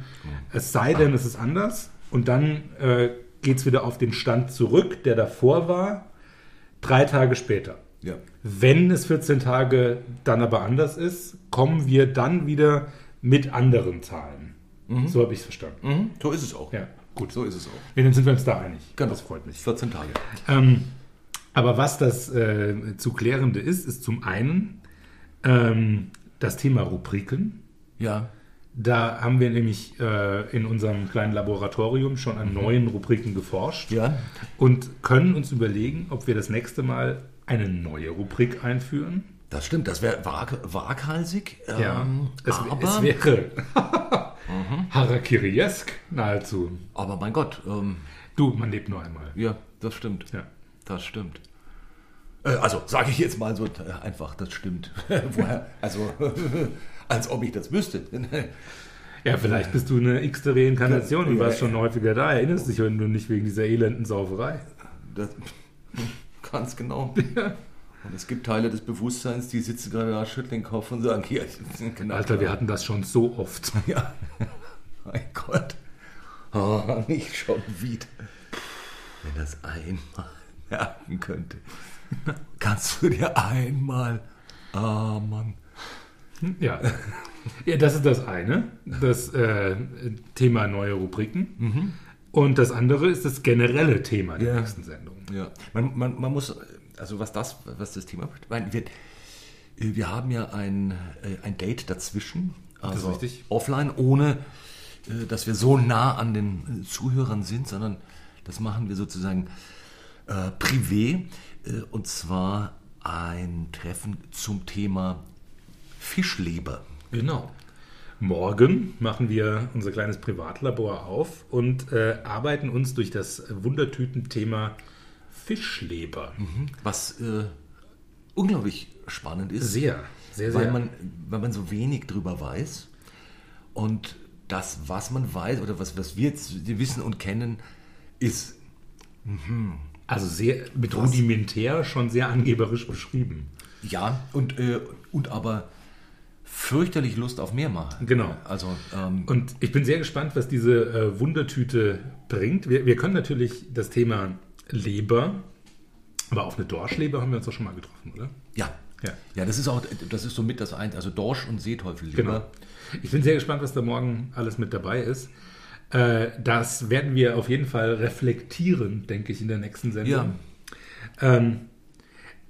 Es sei denn, es ist anders. Und dann äh, geht es wieder auf den Stand zurück, der davor war, drei Tage später. Ja. Wenn es 14 Tage dann aber anders ist, kommen wir dann wieder mit anderen Zahlen. So habe ich es verstanden. Mhm, so ist es auch. Ja, gut. So ist es auch. Ja, dann sind wir uns da einig. Genau. Das freut mich. 14 Tage. Ähm, aber was das äh, zu klärende ist, ist zum einen ähm, das Thema Rubriken. Ja. Da haben wir nämlich äh, in unserem kleinen Laboratorium schon an neuen Rubriken geforscht Ja. und können uns überlegen, ob wir das nächste Mal eine neue Rubrik einführen. Das stimmt, das wäre wag waghalsig. Ähm, es, aber, es wäre Harakiriesk nahezu. aber mein Gott, ähm, Du, man lebt nur einmal. ja, das stimmt. Ja. Das stimmt. Äh, also sage ich jetzt mal so äh, einfach, das stimmt. Woher? Also, als ob ich das wüsste. Ja, vielleicht bist du eine x-te Reinkarnation und Ja, warst ja. schon häufiger da. Erinnerst dich, wenn du nicht wegen dieser elenden Sauferei. Das, ganz genau. Und es gibt Teile des Bewusstseins, die sitzen gerade da, schütteln den Kopf und sagen, hier, genau. Alter, wir hatten das schon so oft. Ja. Mein Gott. Oh, nicht schon wieder. Wenn das einmal merken könnte. Kannst du dir einmal. Ah, Mann. Ja. ja, das ist das eine, das äh, Thema neue Rubriken. Und das andere ist das generelle Thema der Ja. nächsten Sendung. Ja. Man, man, man muss, also was das, was das Thema betrifft, wir, Äh, Wir haben ja ein, äh, ein Date dazwischen. Also ist richtig. offline, ohne äh, dass wir so nah an den Zuhörern sind, sondern das machen wir sozusagen äh, privé. Äh, und zwar ein Treffen zum Thema Fischleber. Genau. Morgen machen wir unser kleines Privatlabor auf und äh, arbeiten uns durch das Wundertüten-Thema Fischleber. Was äh, unglaublich spannend ist. Sehr, sehr, weil sehr. man, weil man so wenig drüber weiß. Und das, was man weiß oder was, was wir jetzt wissen und kennen, ist also sehr mit rudimentär schon sehr angeberisch beschrieben. ja und, äh, und aber fürchterlich Lust auf mehr machen. Genau. Also ähm, Und ich bin sehr gespannt, was diese äh, Wundertüte bringt. Wir, wir können natürlich das Thema Leber, aber auf eine Dorschleber haben wir uns doch schon mal getroffen, oder? ja. Ja. Ja, das ist auch, das ist somit das eins, also Dorsch und Seeteufel. Genau. Ich bin sehr gespannt, was da morgen alles mit dabei ist. Äh, das werden wir auf jeden Fall reflektieren, denke ich, in der nächsten Sendung. Ja. Ähm,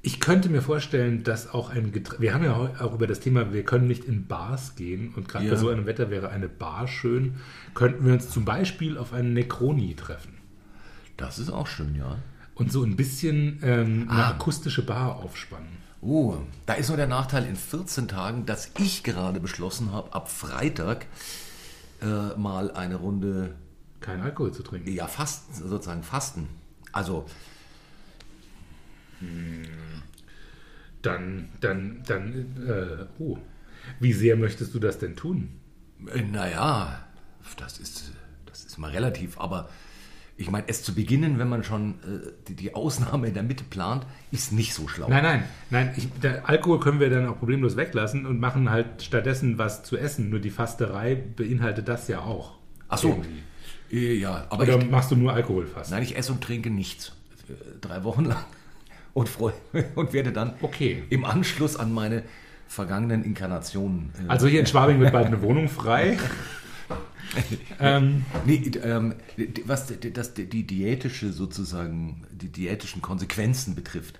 ich könnte mir vorstellen, dass auch ein Getränk, wir haben ja auch über das Thema, wir können nicht in Bars gehen und gerade Ja. bei so einem Wetter wäre eine Bar schön, könnten wir uns zum Beispiel auf einen Necroni treffen Das ist auch schön, ja. und so ein bisschen ähm, eine Ah. akustische Bar aufspannen. Oh, da ist nur der Nachteil in 14 Tagen, dass ich gerade beschlossen habe, ab Freitag äh, mal eine Runde, Kein Alkohol zu trinken. ja, Fasten, sozusagen Fasten. Also, Dann, dann, dann, äh, oh. Wie sehr möchtest du das denn tun? äh, naja, das ist, das ist mal relativ, aber ich meine, es zu beginnen, wenn man schon äh, die, die Ausnahme in der Mitte plant, ist nicht so schlau. Nein, nein, nein. Ich, der Alkohol können wir dann auch problemlos weglassen und machen halt stattdessen was zu essen. Nur die Fasterei beinhaltet das ja auch. Ach so, Irgendwie. äh, ja, aber Oder ich, machst du nur Alkoholfast? nein, ich esse und trinke nichts. Äh, Drei Wochen lang. Und, freu, und werde dann Okay. im Anschluss an meine vergangenen Inkarnationen. äh, Also hier in Schwabing wird bald eine Wohnung frei. ähm, Nee, ähm, was die- das, die diätische sozusagen, die diätischen Konsequenzen betrifft,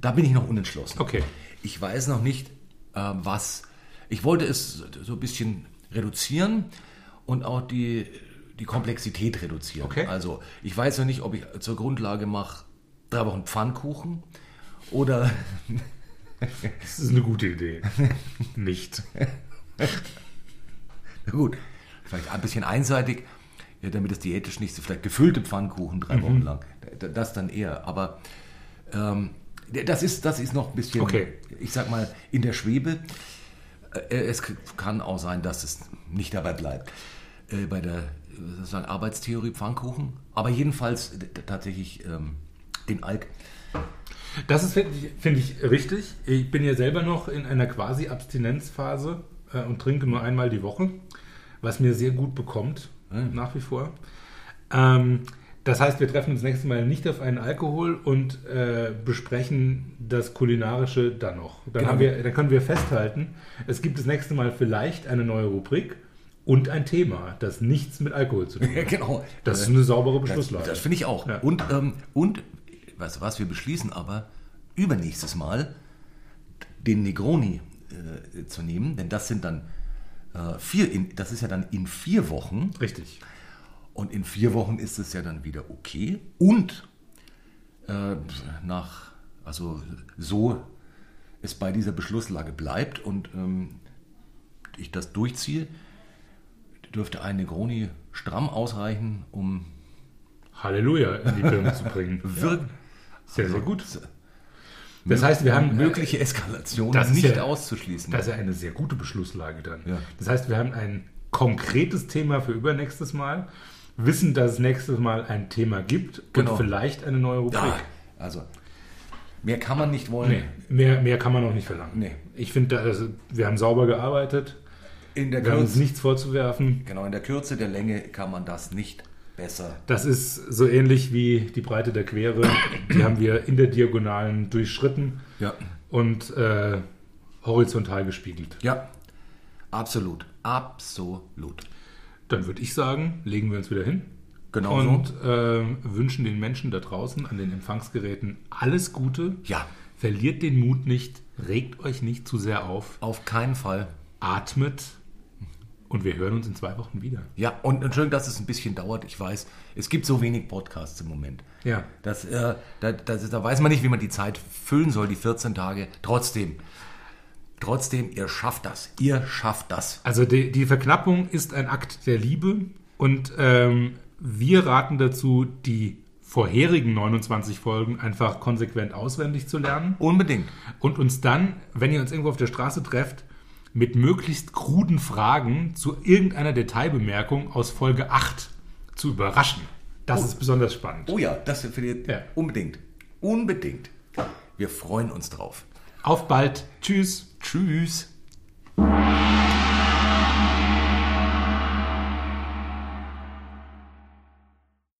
da bin ich noch unentschlossen. Okay. Ich weiß noch nicht, äh, was. Ich wollte es so ein bisschen reduzieren und auch die, die Komplexität reduzieren. Okay. Also ich weiß noch nicht, ob ich zur Grundlage mache drei Wochen Pfannkuchen oder das ist eine gute Idee. Nicht. Na gut, vielleicht ein bisschen einseitig, ja, damit es diätisch nicht so, vielleicht gefüllte Pfannkuchen drei Wochen lang. Das dann eher. Aber ähm, das, ist, das ist noch ein bisschen, Okay. ich sag mal, in der Schwebe. Äh, Es k- kann auch sein, dass es nicht dabei bleibt. Äh, Bei der äh, sozusagen Arbeitstheorie Pfannkuchen. Aber jedenfalls tatsächlich ähm, den Alk. Das ist, finde ich, finde ich, richtig. Ich bin ja selber noch in einer quasi Abstinenzphase äh, und trinke nur einmal die Woche, was mir sehr gut bekommt, nach wie vor. Ähm, das heißt, wir treffen uns nächstes Mal nicht auf einen Alkohol und äh, besprechen das Kulinarische dann noch. Dann, Genau. haben wir, dann können wir festhalten, es gibt das nächste Mal vielleicht eine neue Rubrik und ein Thema, das nichts mit Alkohol zu tun hat. genau. Das ist eine saubere Das, Beschlusslage. das finde ich auch. Ja. Und, ähm, und was, was wir beschließen aber, übernächstes Mal den Negroni äh, zu nehmen, denn das sind dann äh, vier, in, das ist ja dann in vier Wochen Richtig. und in vier Wochen ist es ja dann wieder okay und äh, nach, also so es bei dieser Beschlusslage bleibt und ähm, ich das durchziehe, dürfte ein Negroni stramm ausreichen, um Halleluja in die Birne zu bringen. wirk Sehr, sehr gut. Das heißt, wir haben mögliche Eskalation Das nicht ja- auszuschließen. Das ist ja eine sehr gute Beschlusslage dann. Ja. Das heißt, wir haben ein konkretes Thema für übernächstes Mal, wissen, dass es nächstes Mal ein Thema gibt Genau. und vielleicht eine neue Rubrik. ja, also mehr kann man nicht wollen. Nee, mehr, mehr kann man auch nicht verlangen. Nee. Ich finde, also, wir haben sauber gearbeitet, In der wir haben uns Kürze, nichts vorzuwerfen. genau, in der Kürze der Länge kann man das nicht besser. Das ist so ähnlich wie die Breite der Quere. Die haben wir in der Diagonalen durchschritten Ja, und äh, horizontal gespiegelt. ja, absolut, absolut. Dann würde ich sagen, legen wir uns wieder hin. Genau und ähm, wünschen den Menschen da draußen an den Empfangsgeräten alles Gute, Ja, verliert den Mut nicht, regt euch nicht zu sehr auf, Auf keinen Fall. atmet und wir hören uns in zwei Wochen wieder. Ja, und Entschuldigung, dass es ein bisschen dauert. Ich weiß, es gibt so wenig Podcasts im Moment. Ja. Das, äh, da, das da weiß man nicht, wie man die Zeit füllen soll, die 14 Tage. Trotzdem, trotzdem, ihr schafft das. Ihr schafft das. Also die, die Verknappung ist ein Akt der Liebe und ähm, wir raten dazu, die vorherigen 29 Folgen einfach konsequent auswendig zu lernen Unbedingt. und uns dann, wenn ihr uns irgendwo auf der Straße trefft, mit möglichst kruden Fragen zu irgendeiner Detailbemerkung aus Folge 8 zu überraschen. Das ist besonders spannend. Oh ja, das findet Ja. unbedingt. Unbedingt. Wir freuen uns drauf. Auf bald. Tschüss. Tschüss.